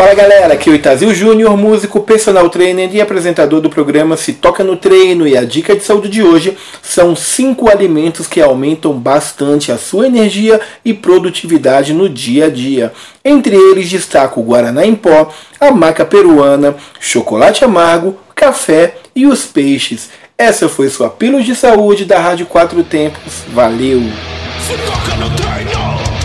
Fala galera, aqui é o Itazil Júnior, músico, personal trainer e apresentador do programa Se Toca no Treino. E a dica de saúde de hoje são 5 alimentos que aumentam bastante a sua energia e produtividade no dia a dia. Entre eles destaco o Guaraná em pó, a maca peruana, chocolate amargo, café e os peixes. Essa foi sua pílula de saúde da Rádio Quatro Tempos. Valeu! Se toca no treino!